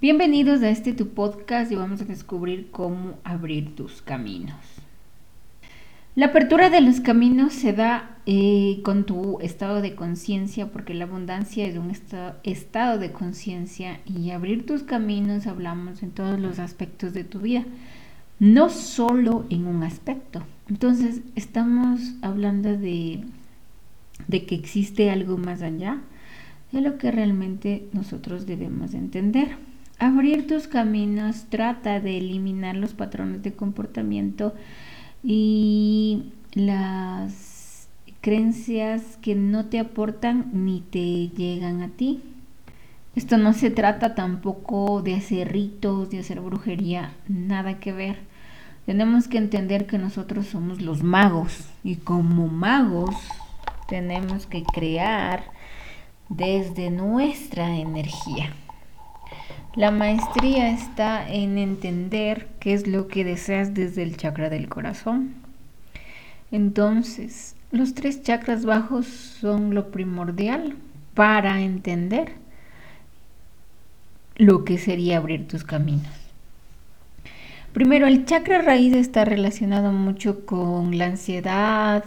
Bienvenidos a este tu podcast y vamos a descubrir cómo abrir tus caminos. La apertura de los caminos se da eh, con tu estado de conciencia porque la abundancia es un estado de conciencia y abrir tus caminos hablamos en todos los aspectos de tu vida, no solo en un aspecto. Entonces estamos hablando de, de que existe algo más allá de lo que realmente nosotros debemos entender. Abrir tus caminos trata de eliminar los patrones de comportamiento y las creencias que no te aportan ni te llegan a ti. Esto no se trata tampoco de hacer ritos, de hacer brujería, nada que ver. Tenemos que entender que nosotros somos los magos y como magos tenemos que crear desde nuestra energía. La maestría está en entender qué es lo que deseas desde el chakra del corazón. Entonces, los tres chakras bajos son lo primordial para entender lo que sería abrir tus caminos. Primero, el chakra raíz está relacionado mucho con la ansiedad,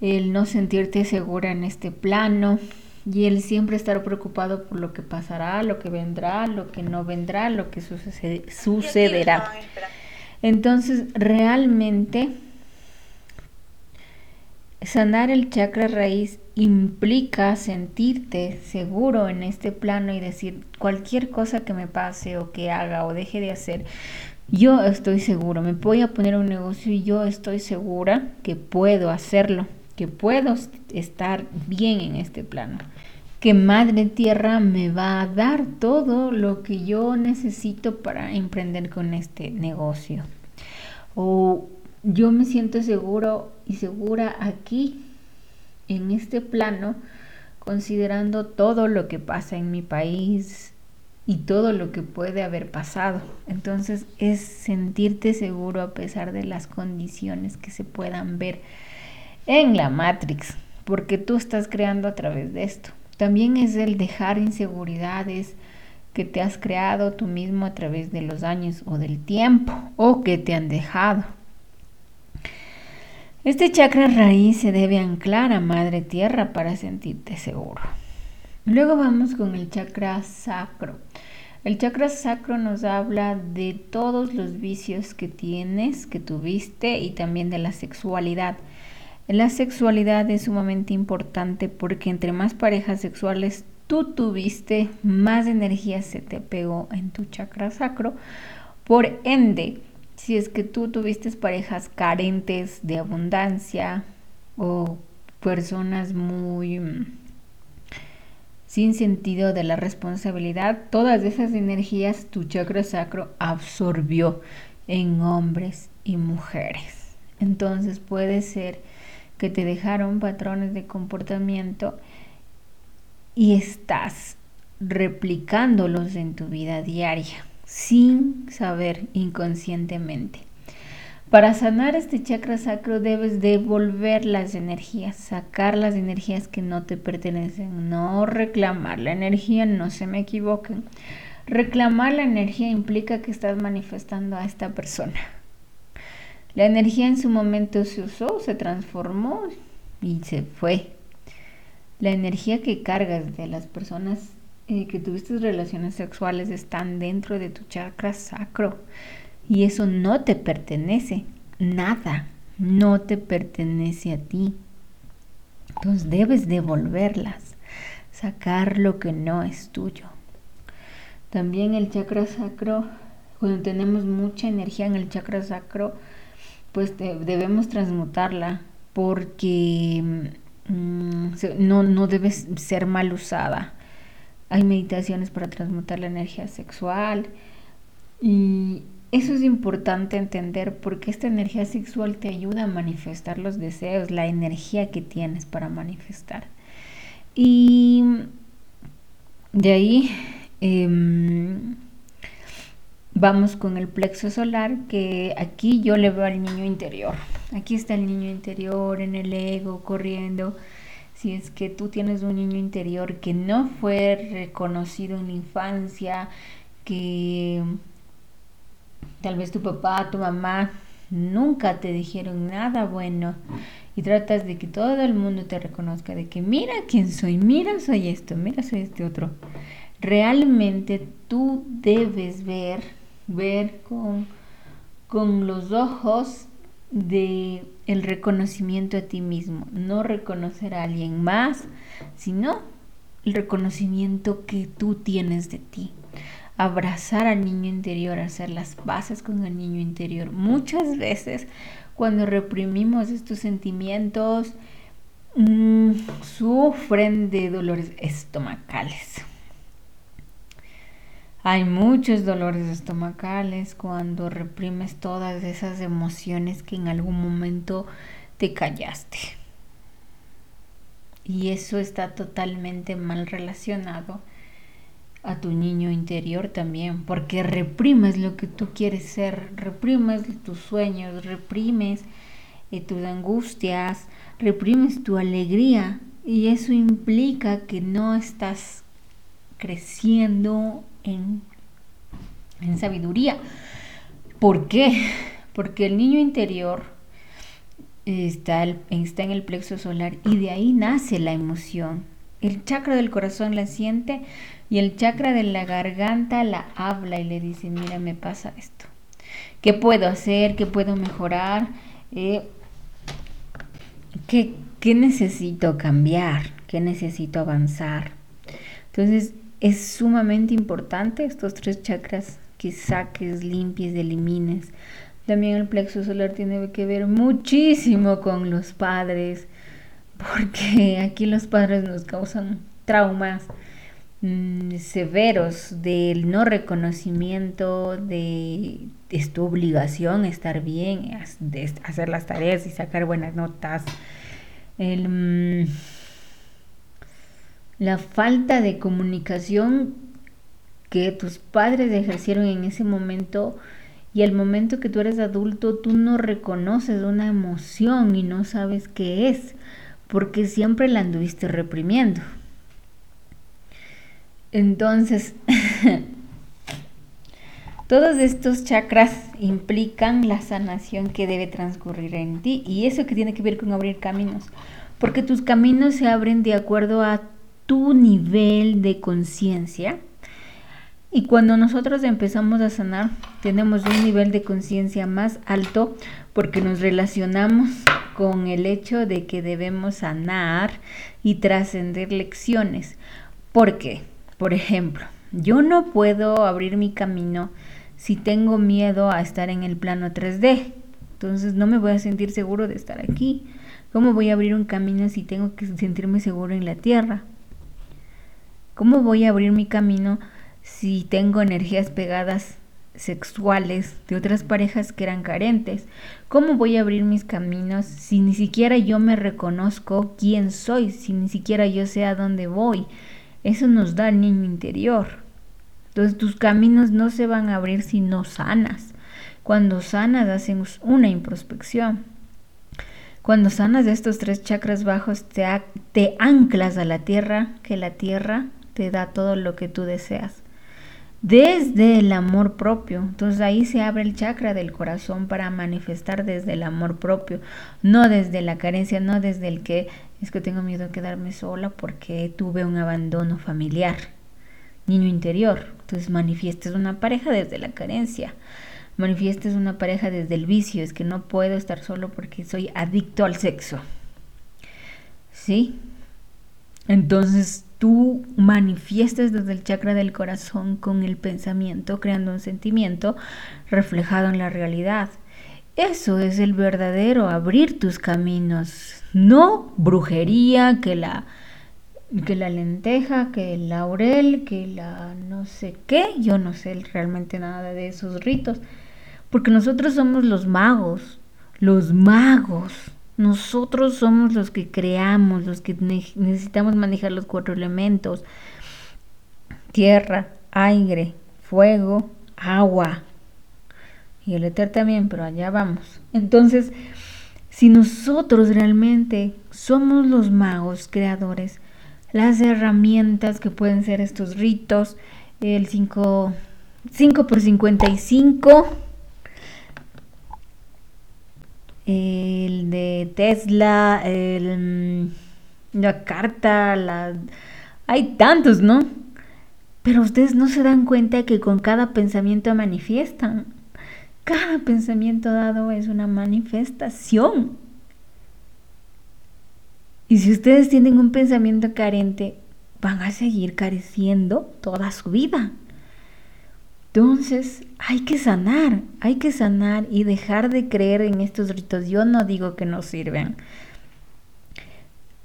el no sentirte segura en este plano, y el siempre estar preocupado por lo que pasará, lo que vendrá, lo que no vendrá, lo que sucederá. Entonces, realmente, sanar el chakra raíz implica sentirte seguro en este plano y decir cualquier cosa que me pase o que haga o deje de hacer, yo estoy seguro, me voy a poner un negocio y yo estoy segura que puedo hacerlo que puedo estar bien en este plano, que Madre Tierra me va a dar todo lo que yo necesito para emprender con este negocio. O yo me siento seguro y segura aquí, en este plano, considerando todo lo que pasa en mi país y todo lo que puede haber pasado. Entonces es sentirte seguro a pesar de las condiciones que se puedan ver en la Matrix, porque tú estás creando a través de esto. También es el dejar inseguridades que te has creado tú mismo a través de los años o del tiempo o que te han dejado. Este chakra raíz se debe anclar a Madre Tierra para sentirte seguro. Luego vamos con el chakra sacro. El chakra sacro nos habla de todos los vicios que tienes, que tuviste y también de la sexualidad. La sexualidad es sumamente importante porque entre más parejas sexuales tú tuviste, más energía se te pegó en tu chakra sacro. Por ende, si es que tú tuviste parejas carentes de abundancia o personas muy mm, sin sentido de la responsabilidad, todas esas energías tu chakra sacro absorbió en hombres y mujeres. Entonces puede ser que te dejaron patrones de comportamiento y estás replicándolos en tu vida diaria sin saber inconscientemente. Para sanar este chakra sacro debes devolver las energías, sacar las energías que no te pertenecen, no reclamar la energía, no se me equivoquen. Reclamar la energía implica que estás manifestando a esta persona. La energía en su momento se usó, se transformó y se fue. La energía que cargas de las personas eh, que tuviste relaciones sexuales están dentro de tu chakra sacro y eso no te pertenece, nada, no te pertenece a ti. Entonces debes devolverlas, sacar lo que no es tuyo. También el chakra sacro, cuando tenemos mucha energía en el chakra sacro, pues debemos transmutarla porque mm, no, no debe ser mal usada. Hay meditaciones para transmutar la energía sexual y eso es importante entender porque esta energía sexual te ayuda a manifestar los deseos, la energía que tienes para manifestar. Y de ahí em, Vamos con el plexo solar, que aquí yo le veo al niño interior. Aquí está el niño interior en el ego, corriendo. Si es que tú tienes un niño interior que no fue reconocido en la infancia, que tal vez tu papá, tu mamá nunca te dijeron nada bueno y tratas de que todo el mundo te reconozca, de que mira quién soy, mira soy esto, mira soy este otro. Realmente tú debes ver, ver con, con los ojos de el reconocimiento a ti mismo, no reconocer a alguien más, sino el reconocimiento que tú tienes de ti. Abrazar al niño interior, hacer las bases con el niño interior. Muchas veces cuando reprimimos estos sentimientos, mm, sufren de dolores estomacales. Hay muchos dolores estomacales cuando reprimes todas esas emociones que en algún momento te callaste. Y eso está totalmente mal relacionado a tu niño interior también, porque reprimes lo que tú quieres ser, reprimes tus sueños, reprimes eh, tus angustias, reprimes tu alegría y eso implica que no estás creciendo en, sabiduría. ¿Por qué? Porque el niño interior está, está en el plexo solar y de ahí nace la emoción. El chakra del corazón la siente y el chakra de la garganta la habla y le dice, mira, me pasa esto. ¿Qué puedo hacer? ¿Qué puedo mejorar? Eh, ¿qué, ¿Qué necesito cambiar? ¿Qué necesito avanzar? Entonces, es sumamente importante estos tres chakras que saques, limpies, elimines. También el plexo solar tiene que ver muchísimo con los padres, porque aquí los padres nos causan traumas mm, severos del no reconocimiento de, de tu obligación estar bien, hacer las tareas y sacar buenas notas. El, mm, la falta de comunicación que tus padres ejercieron en ese momento y el momento que tú eres adulto tú no reconoces una emoción y no sabes qué es porque siempre la anduviste reprimiendo. Entonces, todos estos chakras implican la sanación que debe transcurrir en ti y eso que tiene que ver con abrir caminos, porque tus caminos se abren de acuerdo a tu nivel de conciencia. Y cuando nosotros empezamos a sanar, tenemos un nivel de conciencia más alto porque nos relacionamos con el hecho de que debemos sanar y trascender lecciones. ¿Por qué? Por ejemplo, yo no puedo abrir mi camino si tengo miedo a estar en el plano 3D. Entonces no me voy a sentir seguro de estar aquí. ¿Cómo voy a abrir un camino si tengo que sentirme seguro en la tierra? ¿Cómo voy a abrir mi camino si tengo energías pegadas sexuales de otras parejas que eran carentes? ¿Cómo voy a abrir mis caminos si ni siquiera yo me reconozco quién soy, si ni siquiera yo sé a dónde voy? Eso nos da el niño interior. Entonces tus caminos no se van a abrir si no sanas. Cuando sanas hacemos una introspección. Cuando sanas de estos tres chakras bajos te, te anclas a la tierra, que la tierra te da todo lo que tú deseas. Desde el amor propio. Entonces ahí se abre el chakra del corazón para manifestar desde el amor propio, no desde la carencia, no desde el que es que tengo miedo de quedarme sola porque tuve un abandono familiar. Niño interior. Entonces manifiestas una pareja desde la carencia. Manifiestas una pareja desde el vicio. Es que no puedo estar solo porque soy adicto al sexo. ¿Sí? Entonces tú manifiestas desde el chakra del corazón con el pensamiento, creando un sentimiento reflejado en la realidad. Eso es el verdadero abrir tus caminos, no brujería, que la que la lenteja, que el laurel, que la no sé qué, yo no sé realmente nada de esos ritos, porque nosotros somos los magos, los magos. Nosotros somos los que creamos, los que necesitamos manejar los cuatro elementos. Tierra, aire, fuego, agua. Y el éter también, pero allá vamos. Entonces, si nosotros realmente somos los magos creadores, las herramientas que pueden ser estos ritos, el 5 5 por 55. El de Tesla, el, mm, la carta, la... Hay tantos, ¿no? Pero ustedes no se dan cuenta que con cada pensamiento manifiestan. Cada pensamiento dado es una manifestación. Y si ustedes tienen un pensamiento carente, van a seguir careciendo toda su vida. Entonces hay que sanar, hay que sanar y dejar de creer en estos ritos. Yo no digo que no sirven,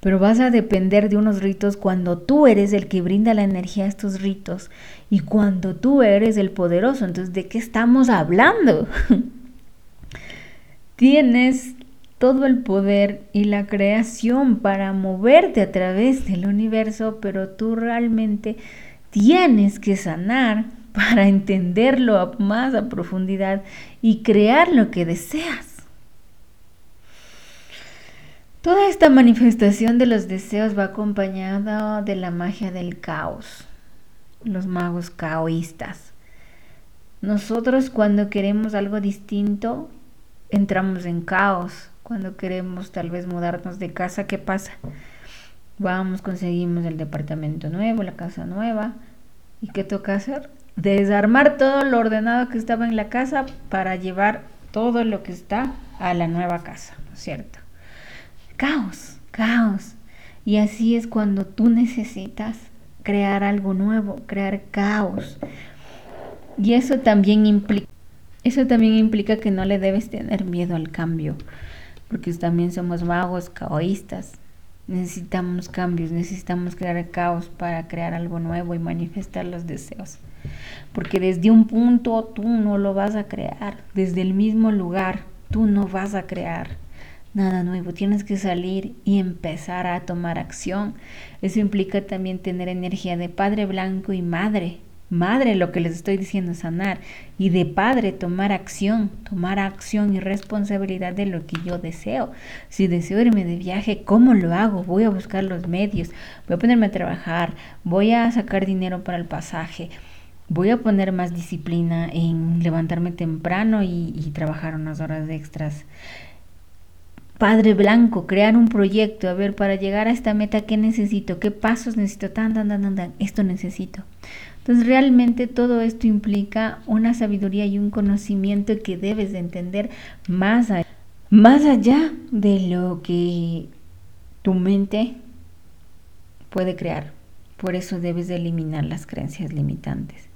pero vas a depender de unos ritos cuando tú eres el que brinda la energía a estos ritos y cuando tú eres el poderoso. Entonces, ¿de qué estamos hablando? Tienes todo el poder y la creación para moverte a través del universo, pero tú realmente tienes que sanar para entenderlo más a profundidad y crear lo que deseas. Toda esta manifestación de los deseos va acompañada de la magia del caos, los magos caoístas. Nosotros cuando queremos algo distinto, entramos en caos. Cuando queremos tal vez mudarnos de casa, ¿qué pasa? Vamos, conseguimos el departamento nuevo, la casa nueva. ¿Y qué toca hacer? Desarmar todo lo ordenado que estaba en la casa para llevar todo lo que está a la nueva casa, ¿no es cierto? Caos, caos. Y así es cuando tú necesitas crear algo nuevo, crear caos. Y eso también implica eso también implica que no le debes tener miedo al cambio, porque también somos vagos, caoístas. Necesitamos cambios, necesitamos crear caos para crear algo nuevo y manifestar los deseos. Porque desde un punto tú no lo vas a crear, desde el mismo lugar tú no vas a crear nada nuevo. Tienes que salir y empezar a tomar acción. Eso implica también tener energía de padre blanco y madre. Madre, lo que les estoy diciendo, sanar. Y de padre, tomar acción, tomar acción y responsabilidad de lo que yo deseo. Si deseo irme de viaje, ¿cómo lo hago? Voy a buscar los medios, voy a ponerme a trabajar, voy a sacar dinero para el pasaje voy a poner más disciplina en levantarme temprano y, trabajar unas horas extras. Padre Blanco, crear un proyecto, a ver, para llegar a esta meta, ¿qué necesito? ¿Qué pasos necesito? Tan, tan, tan, tan. Esto necesito. Entonces, realmente todo esto implica una sabiduría y un conocimiento que debes de entender más allá, más allá de lo que tu mente puede crear. Por eso debes de eliminar las creencias limitantes.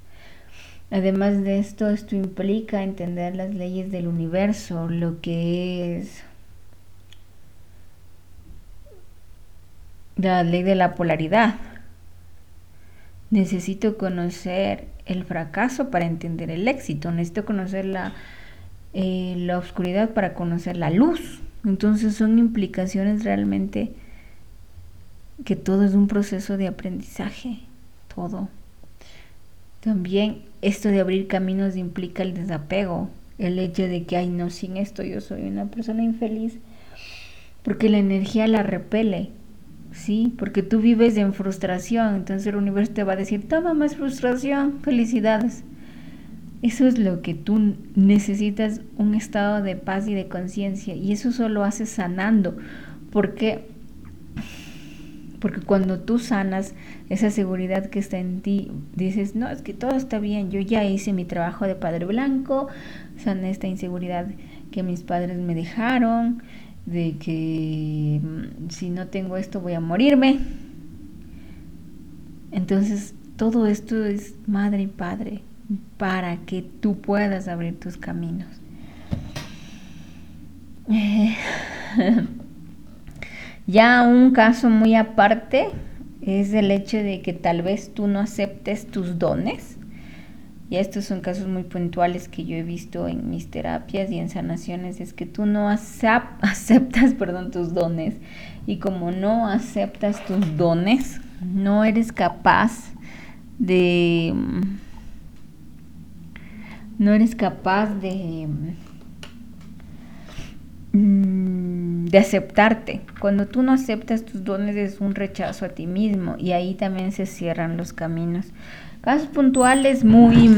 Además de esto, esto implica entender las leyes del universo, lo que es la ley de la polaridad. Necesito conocer el fracaso para entender el éxito. Necesito conocer la, eh, la oscuridad para conocer la luz. Entonces son implicaciones realmente que todo es un proceso de aprendizaje. Todo. También esto de abrir caminos implica el desapego, el hecho de que, ay, no, sin esto yo soy una persona infeliz, porque la energía la repele, ¿sí? Porque tú vives en frustración, entonces el universo te va a decir, toma más frustración, felicidades. Eso es lo que tú necesitas, un estado de paz y de conciencia, y eso solo haces sanando, porque porque cuando tú sanas esa seguridad que está en ti, dices, no, es que todo está bien, yo ya hice mi trabajo de padre blanco, sané esta inseguridad que mis padres me dejaron, de que mm, si no tengo esto voy a morirme. Entonces, todo esto es madre y padre para que tú puedas abrir tus caminos. Ya un caso muy aparte es el hecho de que tal vez tú no aceptes tus dones. Y estos son casos muy puntuales que yo he visto en mis terapias y en sanaciones, es que tú no aceptas tus dones. Y como no aceptas tus dones, no eres capaz de... No eres capaz de... de aceptarte. Cuando tú no aceptas tus dones es un rechazo a ti mismo y ahí también se cierran los caminos. Casos puntuales muy,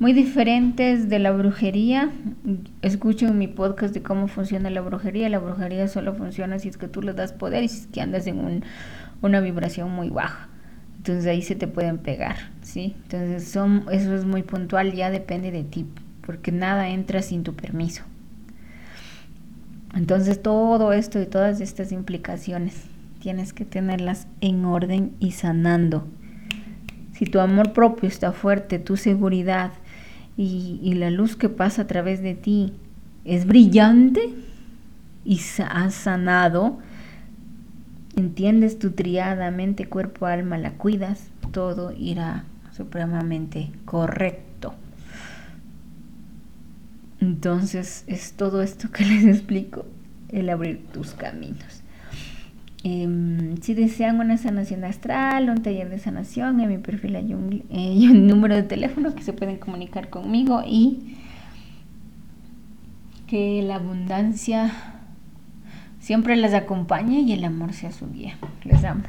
muy diferentes de la brujería. Escuchen mi podcast de cómo funciona la brujería. La brujería solo funciona si es que tú le das poder y si es que andas en una vibración muy baja. Entonces ahí se te pueden pegar, ¿sí? Entonces son, eso es muy puntual, ya depende de ti, porque nada entra sin tu permiso. Entonces todo esto y todas estas implicaciones tienes que tenerlas en orden y sanando. Si tu amor propio está fuerte, tu seguridad y, la luz que pasa a través de ti es brillante y has sanado, entiendes tu triada, mente, cuerpo, alma, la cuidas, todo irá supremamente correcto. Entonces es todo esto que les explico, el abrir tus caminos. Em, si desean una sanación astral, un taller de sanación, en mi perfil hay un, hay un número de teléfono que se pueden comunicar conmigo y que la abundancia siempre les acompañe y el amor sea su guía. Les amo.